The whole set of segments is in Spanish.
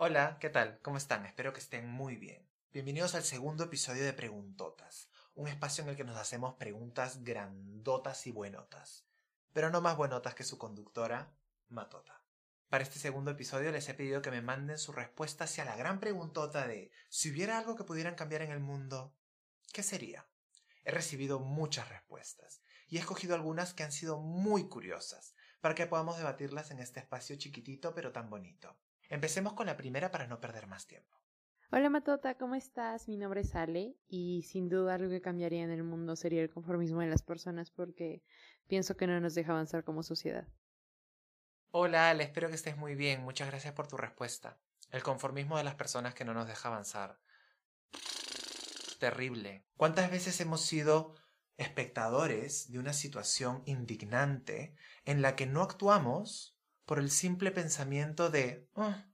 Hola, ¿qué tal? ¿Cómo están? Espero que estén muy bien. Bienvenidos al segundo episodio de Preguntotas, un espacio en el que nos hacemos preguntas grandotas y buenotas, pero no más buenotas que su conductora, Matota. Para este segundo episodio les he pedido que me manden su respuesta hacia la gran preguntota de si hubiera algo que pudieran cambiar en el mundo, ¿qué sería? He recibido muchas respuestas y he escogido algunas que han sido muy curiosas para que podamos debatirlas en este espacio chiquitito pero tan bonito. Empecemos con la primera para no perder más tiempo. Hola Matota, ¿cómo estás? Mi nombre es Ale y sin duda algo que cambiaría en el mundo sería el conformismo de las personas porque pienso que no nos deja avanzar como sociedad. Hola Ale, espero que estés muy bien. Muchas gracias por tu respuesta. El conformismo de las personas que no nos deja avanzar. Terrible. ¿Cuántas veces hemos sido espectadores de una situación indignante en la que no actuamos por el simple pensamiento de, "Ah,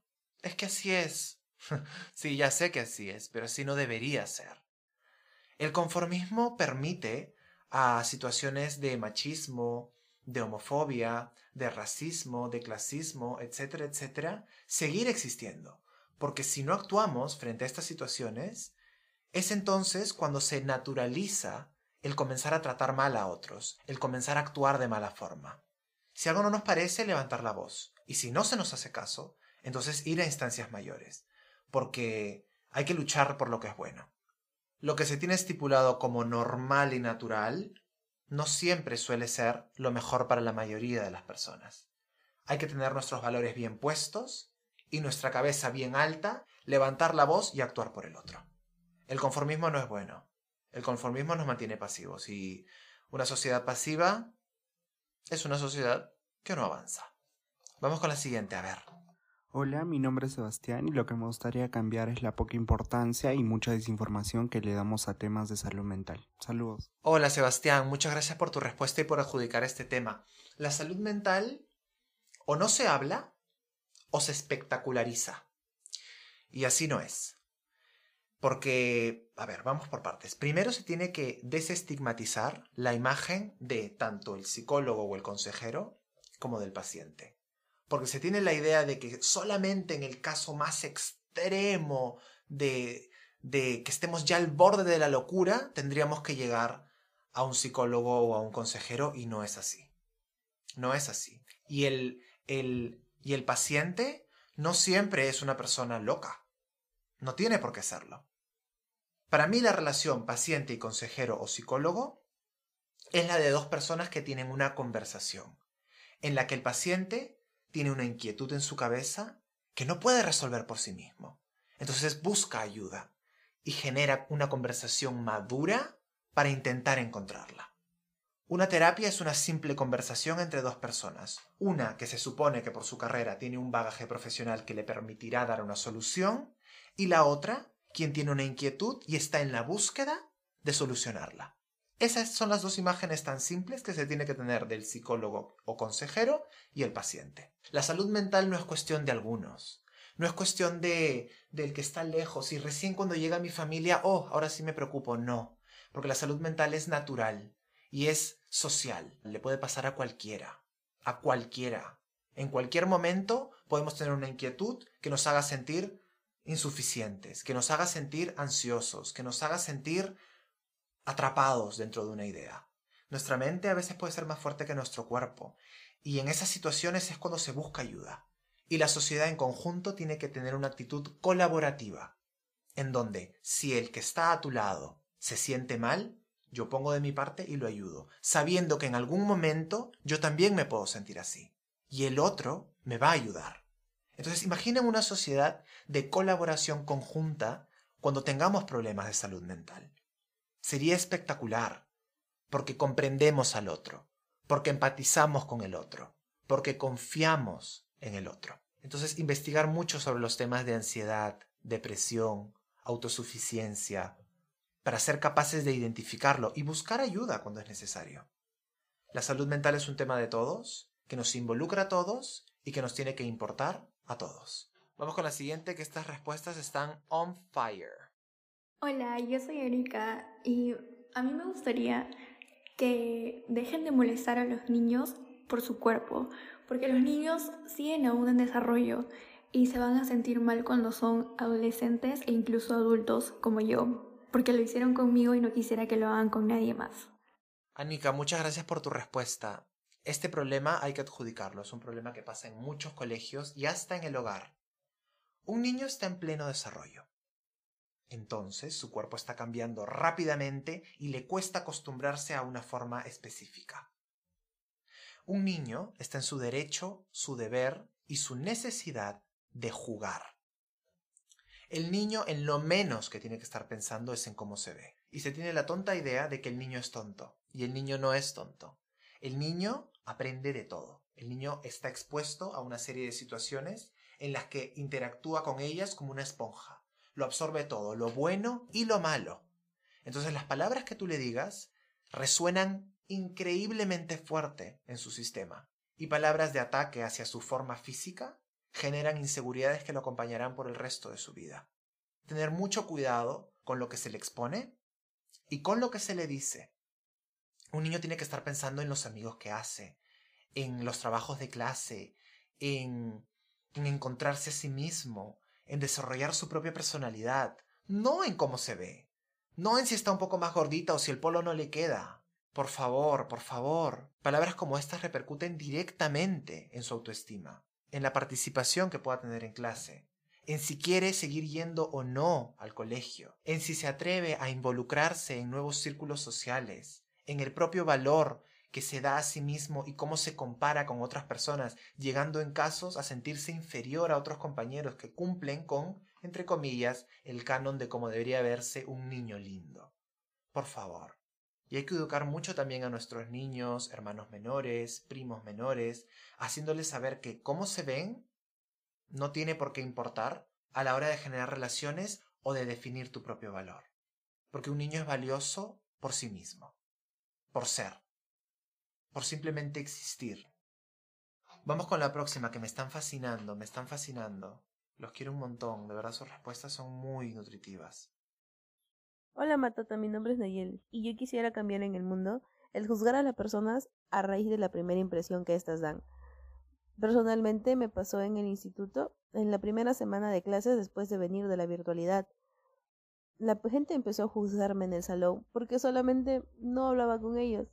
es que así es. sí, ya sé que así es, pero así no debería ser. El conformismo permite a situaciones de machismo, de homofobia, de racismo, de clasismo, etcétera, etcétera, seguir existiendo. Porque si no actuamos frente a estas situaciones, es entonces cuando se naturaliza el comenzar a tratar mal a otros, el comenzar a actuar de mala forma. Si algo no nos parece, levantar la voz. Y si no se nos hace caso, entonces ir a instancias mayores. Porque hay que luchar por lo que es bueno. Lo que se tiene estipulado como normal y natural no siempre suele ser lo mejor para la mayoría de las personas. Hay que tener nuestros valores bien puestos y nuestra cabeza bien alta, levantar la voz y actuar por el otro. El conformismo no es bueno. El conformismo nos mantiene pasivos y una sociedad pasiva es una sociedad que no avanza. Vamos con la siguiente, a ver. Hola, mi nombre es Sebastián y lo que me gustaría cambiar es la poca importancia y mucha desinformación que le damos a temas de salud mental. Saludos. Hola Sebastián, muchas gracias por tu respuesta y por adjudicar este tema. La salud mental o no se habla o se espectaculariza. Y así no es. Porque, a ver, vamos por partes. Primero se tiene que desestigmatizar la imagen de tanto el psicólogo o el consejero como del paciente. Porque se tiene la idea de que solamente en el caso más extremo de, que estemos ya al borde de la locura, tendríamos que llegar a un psicólogo o a un consejero y no es así. No es así. Y el, y el paciente no siempre es una persona loca. No tiene por qué serlo. Para mí la relación paciente y consejero o psicólogo es la de dos personas que tienen una conversación, en la que el paciente tiene una inquietud en su cabeza que no puede resolver por sí mismo. Entonces busca ayuda y genera una conversación madura para intentar encontrarla. Una terapia es una simple conversación entre dos personas, una que se supone que por su carrera tiene un bagaje profesional que le permitirá dar una solución, y la otra quien tiene una inquietud y está en la búsqueda de solucionarla. Esas son las dos imágenes tan simples que se tiene que tener del psicólogo o consejero y el paciente. La salud mental no es cuestión de algunos. No es cuestión de del que está lejos y recién cuando llega mi familia, oh, ahora sí me preocupo. No, porque la salud mental es natural y es social. Le puede pasar a cualquiera, a cualquiera. En cualquier momento podemos tener una inquietud que nos haga sentir insuficientes, que nos haga sentir ansiosos, que nos haga sentir atrapados dentro de una idea. Nuestra mente a veces puede ser más fuerte que nuestro cuerpo, y en esas situaciones es cuando se busca ayuda. Y la sociedad en conjunto tiene que tener una actitud colaborativa, en donde si el que está a tu lado se siente mal, yo pongo de mi parte y lo ayudo, sabiendo que en algún momento yo también me puedo sentir así, y el otro me va a ayudar. Entonces imaginen una sociedad de colaboración conjunta cuando tengamos problemas de salud mental. Sería espectacular, porque comprendemos al otro, porque empatizamos con el otro, porque confiamos en el otro. Entonces investigar mucho sobre los temas de ansiedad, depresión, autosuficiencia, para ser capaces de identificarlo y buscar ayuda cuando es necesario. La salud mental es un tema de todos, que nos involucra a todos y que nos tiene que importar a todos. Vamos con la siguiente, que estas respuestas están on fire. Hola, yo soy Erika y a mí me gustaría que dejen de molestar a los niños por su cuerpo, porque los niños siguen aún en desarrollo y se van a sentir mal cuando son adolescentes e incluso adultos como yo, porque lo hicieron conmigo y no quisiera que lo hagan con nadie más. Anika, muchas gracias por tu respuesta. Este problema hay que adjudicarlo, es un problema que pasa en muchos colegios y hasta en el hogar. Un niño está en pleno desarrollo. Entonces su cuerpo está cambiando rápidamente y le cuesta acostumbrarse a una forma específica. Un niño está en su derecho, su deber y su necesidad de jugar. El niño en lo menos que tiene que estar pensando es en cómo se ve. Y se tiene la tonta idea de que el niño es tonto. Y el niño no es tonto. El niño aprende de todo. El niño está expuesto a una serie de situaciones en las que interactúa con ellas como una esponja. Lo absorbe todo, lo bueno y lo malo. Entonces las palabras que tú le digas resuenan increíblemente fuerte en su sistema, y palabras de ataque hacia su forma física generan inseguridades que lo acompañarán por el resto de su vida. Tener mucho cuidado con lo que se le expone y con lo que se le dice. Un niño tiene que estar pensando en los amigos que hace, en los trabajos de clase, en, en encontrarse a sí mismo, en desarrollar su propia personalidad, no en cómo se ve, no en si está un poco más gordita o si el polo no le queda. Por favor, por favor. Palabras como estas repercuten directamente en su autoestima, en la participación que pueda tener en clase, en si quiere seguir yendo o no al colegio, en si se atreve a involucrarse en nuevos círculos sociales, en el propio valor que se da a sí mismo y cómo se compara con otras personas, llegando en casos a sentirse inferior a otros compañeros que cumplen con, entre comillas, el canon de cómo debería verse un niño lindo. Por favor, y hay que educar mucho también a nuestros niños, hermanos menores, primos menores, haciéndoles saber que cómo se ven no tiene por qué importar a la hora de generar relaciones o de definir tu propio valor. Porque un niño es valioso por sí mismo, por ser, por simplemente existir. Vamos con la próxima, que me están fascinando, me están fascinando. Los quiero un montón, de verdad sus respuestas son muy nutritivas. Hola Matata, mi nombre es Nayel y yo quisiera cambiar en el mundo el juzgar a las personas a raíz de la primera impresión que éstas dan. Personalmente me pasó en el instituto, en la primera semana de clases después de venir de la virtualidad. La gente empezó a juzgarme en el salón porque solamente no hablaba con ellos.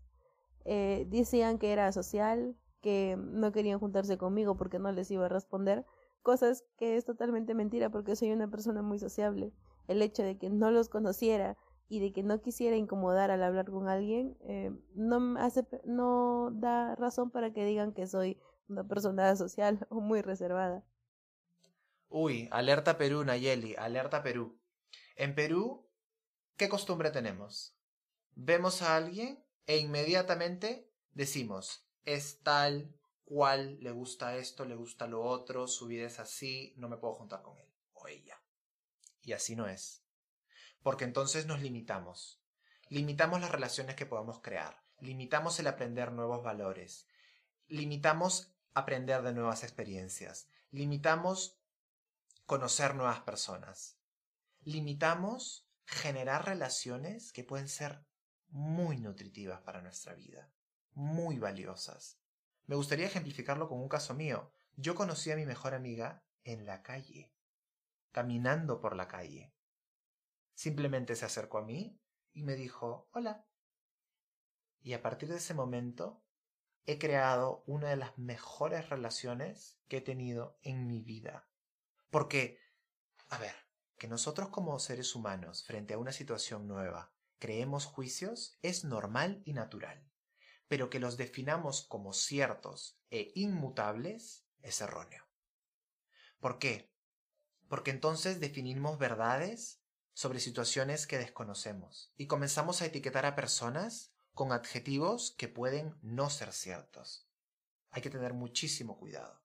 Eh, decían que era social, que no querían juntarse conmigo porque no les iba a responder, cosas que es totalmente mentira porque soy una persona muy sociable el hecho de que no los conociera y de que no quisiera incomodar al hablar con alguien, eh, no, hace, no da razón para que digan que soy una persona social o muy reservada. Uy, alerta Perú, Nayeli, alerta Perú. En Perú, ¿qué costumbre tenemos? Vemos a alguien e inmediatamente decimos, es tal cual, le gusta esto, le gusta lo otro, su vida es así, no me puedo juntar con él o ella. Y así no es. Porque entonces nos limitamos. Limitamos las relaciones que podamos crear. Limitamos el aprender nuevos valores. Limitamos aprender de nuevas experiencias. Limitamos conocer nuevas personas. Limitamos generar relaciones que pueden ser muy nutritivas para nuestra vida, muy valiosas. Me gustaría ejemplificarlo con un caso mío. Yo conocí a mi mejor amiga en la calle caminando por la calle. Simplemente se acercó a mí y me dijo hola. Y a partir de ese momento he creado una de las mejores relaciones que he tenido en mi vida. Porque, a ver, que nosotros como seres humanos, frente a una situación nueva, creemos juicios es normal y natural. Pero que los definamos como ciertos e inmutables es erróneo. ¿Por qué? porque entonces definimos verdades sobre situaciones que desconocemos y comenzamos a etiquetar a personas con adjetivos que pueden no ser ciertos. Hay que tener muchísimo cuidado.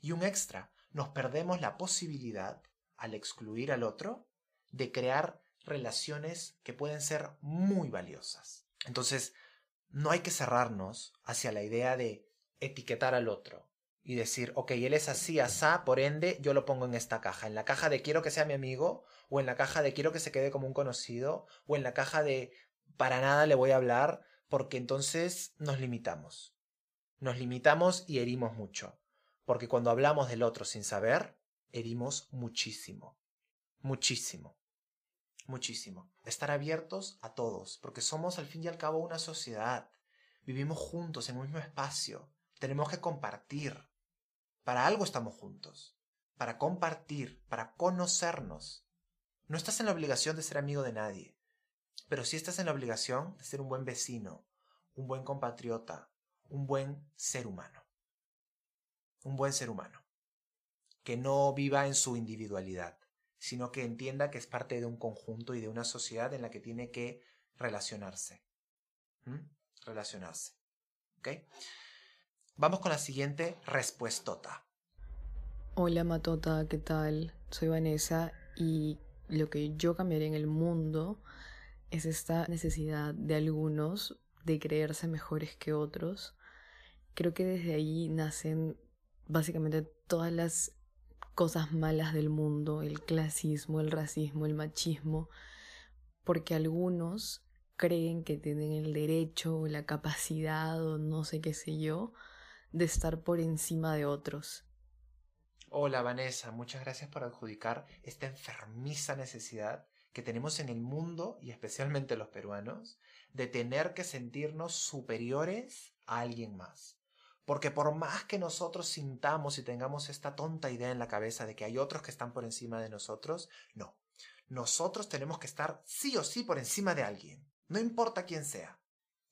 Y un extra, nos perdemos la posibilidad, al excluir al otro, de crear relaciones que pueden ser muy valiosas. Entonces, no hay que cerrarnos hacia la idea de etiquetar al otro, y decir, ok, él es así, asá, por ende yo lo pongo en esta caja, en la caja de quiero que sea mi amigo, o en la caja de quiero que se quede como un conocido, o en la caja de para nada le voy a hablar, porque entonces nos limitamos. Nos limitamos y herimos mucho, porque cuando hablamos del otro sin saber, herimos muchísimo, muchísimo, muchísimo. Estar abiertos a todos, porque somos al fin y al cabo una sociedad. Vivimos juntos en un mismo espacio. Tenemos que compartir. Para algo estamos juntos. Para compartir, para conocernos. No estás en la obligación de ser amigo de nadie, pero sí estás en la obligación de ser un buen vecino, un buen compatriota, un buen ser humano. Un buen ser humano. Que no viva en su individualidad, sino que entienda que es parte de un conjunto y de una sociedad en la que tiene que relacionarse. Relacionarse. ¿Ok? Vamos con la siguiente respuestota. Hola Matota, ¿qué tal? Soy Vanessa y lo que yo cambiaría en el mundo es esta necesidad de algunos de creerse mejores que otros. Creo que desde ahí nacen básicamente todas las cosas malas del mundo, el clasismo, el racismo, el machismo, porque algunos creen que tienen el derecho o la capacidad o no sé qué sé yo de estar por encima de otros. Hola Vanessa, muchas gracias por adjudicar esta enfermiza necesidad que tenemos en el mundo y especialmente los peruanos de tener que sentirnos superiores a alguien más. Porque por más que nosotros sintamos y tengamos esta tonta idea en la cabeza de que hay otros que están por encima de nosotros, no. Nosotros tenemos que estar sí o sí por encima de alguien, no importa quién sea.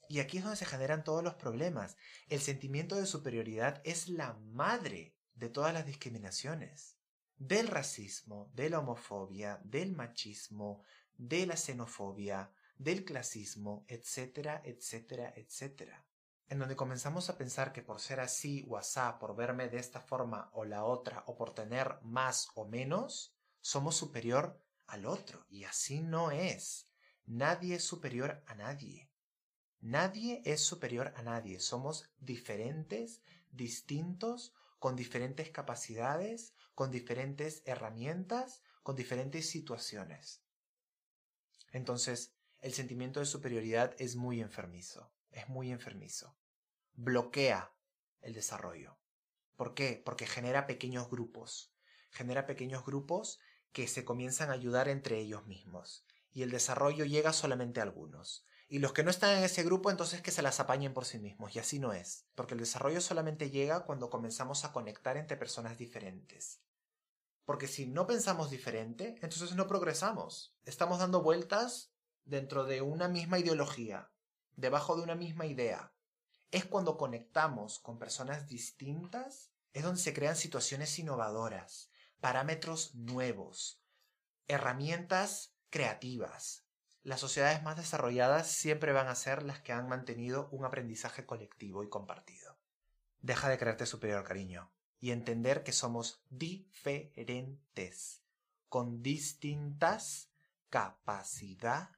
Y aquí es donde se generan todos los problemas. El sentimiento de superioridad es la madre de todas las discriminaciones del racismo, de la homofobia, del machismo, de la xenofobia, del clasismo, etcétera, etcétera, etcétera. En donde comenzamos a pensar que por ser así o asá, por verme de esta forma o la otra, o por tener más o menos, somos superior al otro. Y así no es. Nadie es superior a nadie. Nadie es superior a nadie. Somos diferentes, distintos, con diferentes capacidades, con diferentes herramientas, con diferentes situaciones. Entonces, el sentimiento de superioridad es muy enfermizo, es muy enfermizo. Bloquea el desarrollo. ¿Por qué? Porque genera pequeños grupos, genera pequeños grupos que se comienzan a ayudar entre ellos mismos, y el desarrollo llega solamente a algunos. Y los que no están en ese grupo, entonces que se las apañen por sí mismos. Y así no es. Porque el desarrollo solamente llega cuando comenzamos a conectar entre personas diferentes. Porque si no pensamos diferente, entonces no progresamos. Estamos dando vueltas dentro de una misma ideología, debajo de una misma idea. Es cuando conectamos con personas distintas, es donde se crean situaciones innovadoras, parámetros nuevos, herramientas creativas. Las sociedades más desarrolladas siempre van a ser las que han mantenido un aprendizaje colectivo y compartido. Deja de creerte superior, cariño y entender que somos diferentes, con distintas capacidades,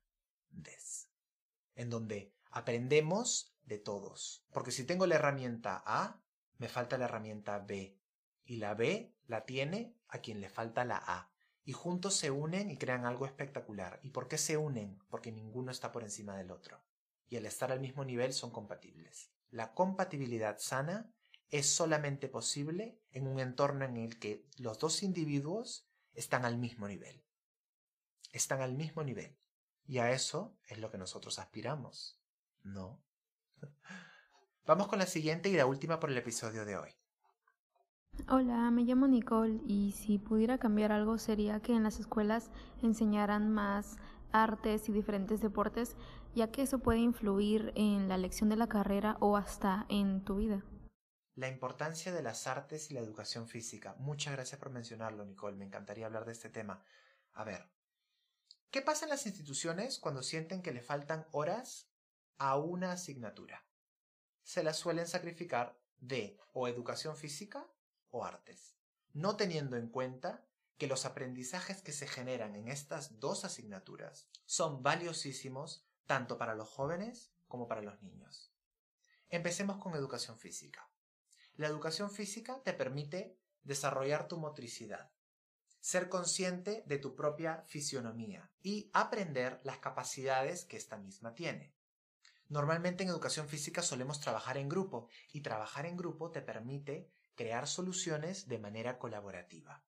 en donde aprendemos de todos. Porque si tengo la herramienta A, me falta la herramienta B, y la B la tiene a quien le falta la A. Y juntos se unen y crean algo espectacular. ¿Y por qué se unen? Porque ninguno está por encima del otro. Y al estar al mismo nivel son compatibles. La compatibilidad sana es solamente posible en un entorno en el que los dos individuos están al mismo nivel. Están al mismo nivel. Y a eso es lo que nosotros aspiramos. ¿No? Vamos con la siguiente y la última por el episodio de hoy. Hola, me llamo Nicole y si pudiera cambiar algo sería que en las escuelas enseñaran más artes y diferentes deportes, ya que eso puede influir en la elección de la carrera o hasta en tu vida. La importancia de las artes y la educación física. Muchas gracias por mencionarlo, Nicole. Me encantaría hablar de este tema. A ver, ¿qué pasa en las instituciones cuando sienten que le faltan horas a una asignatura? Se las suelen sacrificar de o educación física o artes, no teniendo en cuenta que los aprendizajes que se generan en estas dos asignaturas son valiosísimos tanto para los jóvenes como para los niños. Empecemos con educación física. La educación física te permite desarrollar tu motricidad, ser consciente de tu propia fisionomía y aprender las capacidades que esta misma tiene. Normalmente en educación física solemos trabajar en grupo y trabajar en grupo te permite crear soluciones de manera colaborativa.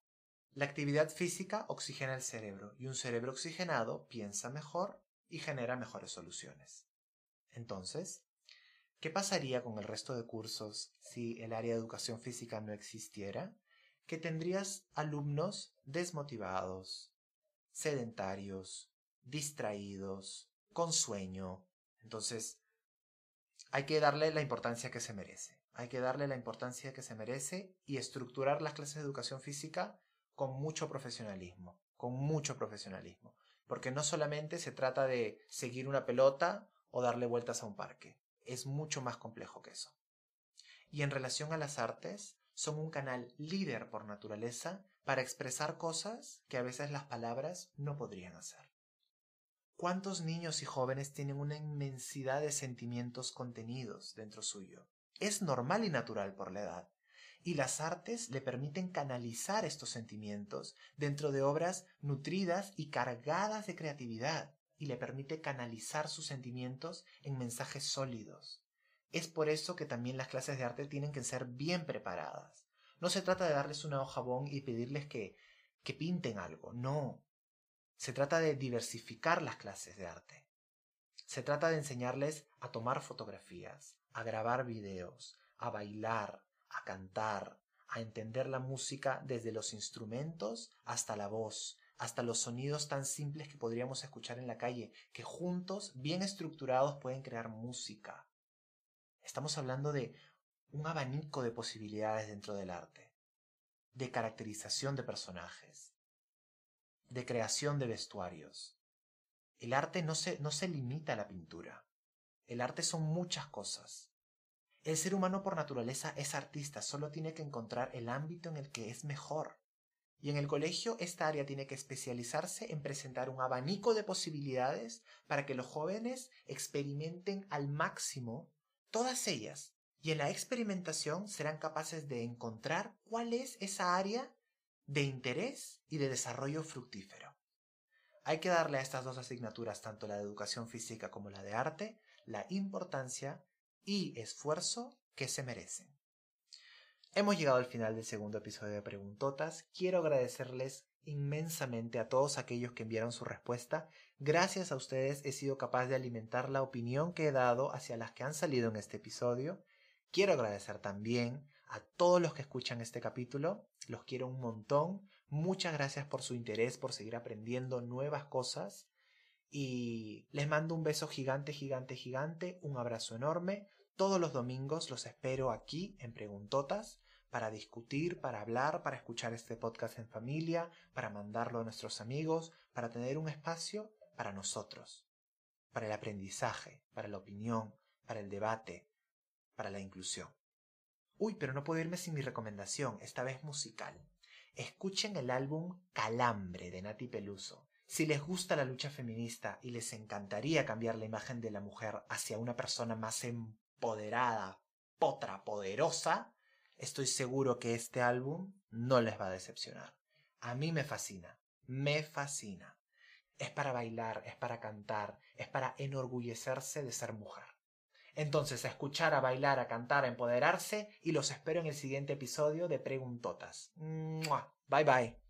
La actividad física oxigena el cerebro y un cerebro oxigenado piensa mejor y genera mejores soluciones. Entonces, ¿qué pasaría con el resto de cursos si el área de educación física no existiera? Que tendrías alumnos desmotivados, sedentarios, distraídos, con sueño. Entonces, hay que darle la importancia que se merece. Hay que darle la importancia que se merece y estructurar las clases de educación física con mucho profesionalismo, con mucho profesionalismo. Porque no solamente se trata de seguir una pelota o darle vueltas a un parque. Es mucho más complejo que eso. Y en relación a las artes, son un canal líder por naturaleza para expresar cosas que a veces las palabras no podrían hacer. ¿Cuántos niños y jóvenes tienen una inmensidad de sentimientos contenidos dentro suyo? Es normal y natural por la edad. Y las artes le permiten canalizar estos sentimientos dentro de obras nutridas y cargadas de creatividad, y le permite canalizar sus sentimientos en mensajes sólidos. Es por eso que también las clases de arte tienen que ser bien preparadas. No se trata de darles una hoja bon y pedirles que, que pinten algo, no. Se trata de diversificar las clases de arte. Se trata de enseñarles a tomar fotografías, a grabar videos, a bailar, a cantar, a entender la música desde los instrumentos hasta la voz, hasta los sonidos tan simples que podríamos escuchar en la calle, que juntos, bien estructurados, pueden crear música. Estamos hablando de un abanico de posibilidades dentro del arte, de caracterización de personajes, de creación de vestuarios. El arte no se, no se limita a la pintura. El arte son muchas cosas. El ser humano por naturaleza es artista, solo tiene que encontrar el ámbito en el que es mejor. Y en el colegio esta área tiene que especializarse en presentar un abanico de posibilidades para que los jóvenes experimenten al máximo todas ellas. Y en la experimentación serán capaces de encontrar cuál es esa área de interés y de desarrollo fructífero. Hay que darle a estas dos asignaturas, tanto la de educación física como la de arte, la importancia y esfuerzo que se merecen. Hemos llegado al final del segundo episodio de Preguntotas. Quiero agradecerles inmensamente a todos aquellos que enviaron su respuesta. Gracias a ustedes he sido capaz de alimentar la opinión que he dado hacia las que han salido en este episodio Quiero agradecer también a todos los que escuchan este capítulo. Los quiero un montón. Muchas gracias por su interés, por seguir aprendiendo nuevas cosas. Y les mando un beso gigante, gigante, gigante. Un abrazo enorme. Todos los domingos los espero aquí en Preguntotas para discutir, para hablar, para escuchar este podcast en familia, para mandarlo a nuestros amigos, para tener un espacio para nosotros, para el aprendizaje, para la opinión, para el debate, para la inclusión. Uy, pero no puedo irme sin mi recomendación, esta vez musical. Escuchen el álbum Calambre de Nati Peluso. Si les gusta la lucha feminista y les encantaría cambiar la imagen de la mujer hacia una persona más empoderada, potra, poderosa, estoy seguro que este álbum no les va a decepcionar. A mí me fascina, me fascina. Es para bailar, es para cantar, es para enorgullecerse de ser mujer. Entonces, a escuchar, a bailar, a cantar, a empoderarse y los espero en el siguiente episodio de Preguntotas. Bye bye.